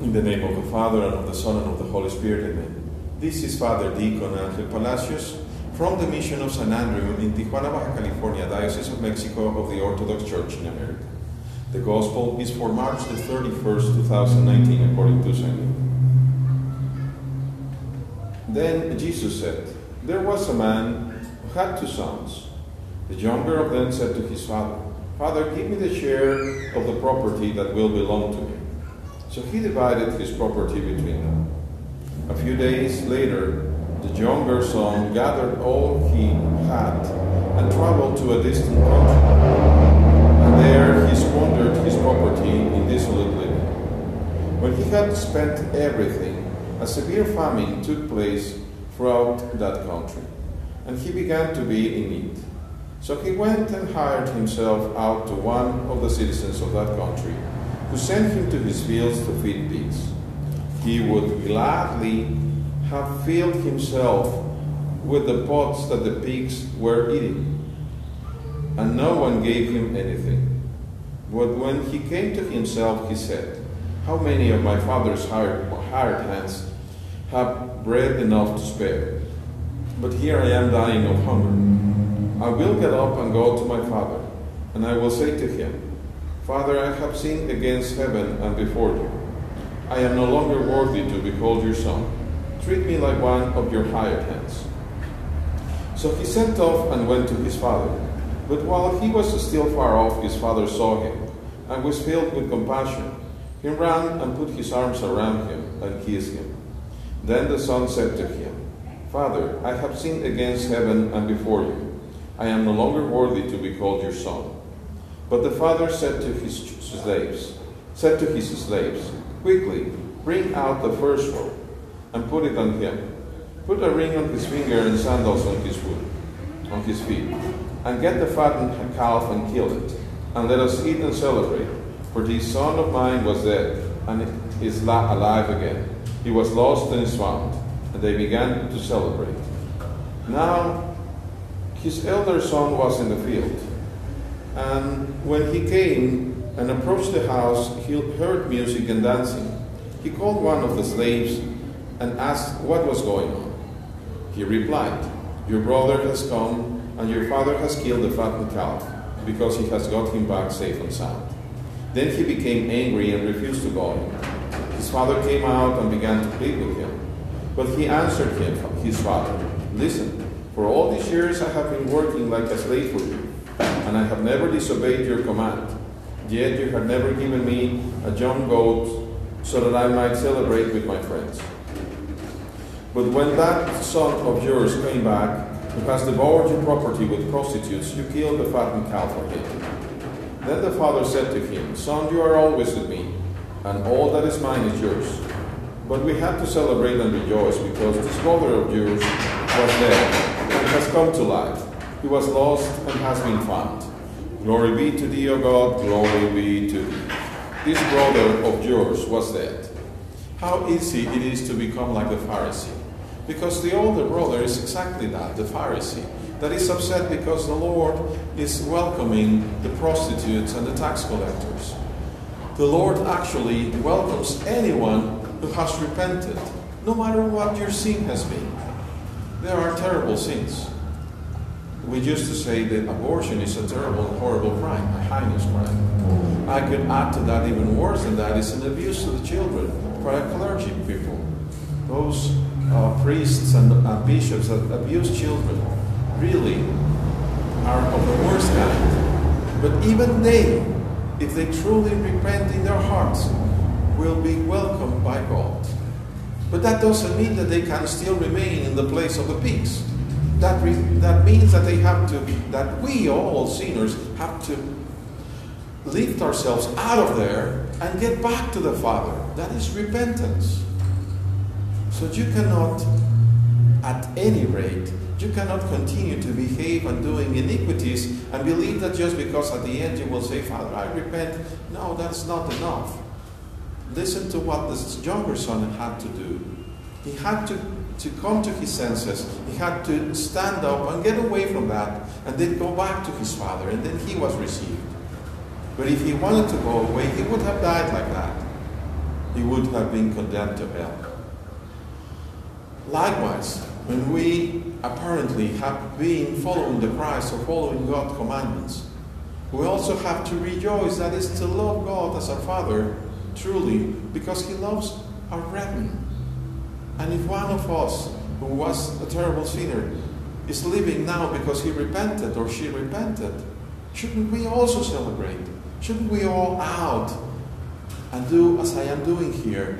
In the name of the Father, and of the Son, and of the Holy Spirit, amen. This is Father Deacon Angel Palacios from the Mission of San Andrew in Tijuana, Baja California, Diocese of Mexico of the Orthodox Church in America. The Gospel is for March the 31st, 2019, according to St. Luke. Then Jesus said, There was a man who had two sons. The younger of them said to his father, Father, give me the share of the property that will belong to me. So he divided his property between them. A few days later, the younger son gathered all he had and traveled to a distant country. And there he squandered his property in dissolute living. When he had spent everything, a severe famine took place throughout that country, and he began to be in need. So he went and hired himself out to one of the citizens of that country who sent him to his fields to feed pigs. He would gladly have filled himself with the pods that the pigs were eating, and no one gave him anything. But when he came to himself, he said, How many of my father's hired, hired hands have bread enough to spare? But here I am dying of hunger. I will get up and go to my father, and I will say to him, Father, I have sinned against heaven and before you. I am no longer worthy to be called your son. Treat me like one of your hired hands. So he sent off and went to his father. But while he was still far off, his father saw him and was filled with compassion. He ran and put his arms around him and kissed him. Then the son said to him, Father, I have sinned against heaven and before you. I am no longer worthy to be called your son. But the father said to his slaves, said to his slaves, Quickly, bring out the firstborn and put it on him. Put a ring on his finger and sandals on his foot, on his feet, and get the fattened calf and kill it, and let us eat and celebrate. For this son of mine was dead and is alive again. He was lost and is found. And they began to celebrate. Now his elder son was in the field. And when he came and approached the house, he heard music and dancing. He called one of the slaves and asked what was going on. He replied, Your brother has come, and your father has killed the fattened calf, because he has got him back safe and sound. Then he became angry and refused to go. His father came out and began to plead with him. But he answered him, his father, Listen, for all these years I have been working like a slave for you and I have never disobeyed your command. Yet you have never given me a young goat so that I might celebrate with my friends. But when that son of yours came back, who has devoured your property with prostitutes, you killed the fattened cow for him. Then the father said to him, Son, you are always with me, and all that is mine is yours. But we have to celebrate and rejoice because this brother of yours was dead and has come to life. He was lost and has been found. Glory be to thee, O God, glory be to thee. This brother of yours was dead. How easy it is to become like the Pharisee. Because the older brother is exactly that, the Pharisee, that is upset because the Lord is welcoming the prostitutes and the tax collectors. The Lord actually welcomes anyone who has repented, no matter what your sin has been. There are terrible sins we used to say that abortion is a terrible horrible crime, a heinous crime. I could add to that even worse than that is an abuse to the children by clergy people. Those uh, priests and uh, bishops that abuse children really are of the worst kind. But even they, if they truly repent in their hearts, will be welcomed by God. But that doesn't mean that they can still remain in the place of the pigs that, that means that they have to, that we all sinners have to lift ourselves out of there and get back to the Father. That is repentance. So you cannot, at any rate, you cannot continue to behave and doing iniquities and believe that just because at the end you will say, Father, I repent. No, that's not enough. Listen to what this younger son had to do. He had to to come to his senses. He had to stand up and get away from that and then go back to his father, and then he was received. But if he wanted to go away, he would have died like that. he would have been condemned to hell. Likewise, when we apparently have been following the Christ or following God's commandments, we also have to rejoice that is to love God as our Father truly because He loves our brethren. And if one of us who was a terrible sinner is living now because he repented or she repented, shouldn't we also celebrate? Shouldn't we all out and do as I am doing here,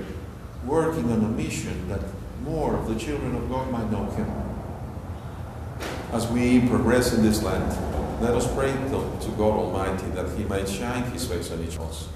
working on a mission that more of the children of God might know Him? As we progress in this land, let us pray to God Almighty that He might shine His face on each of us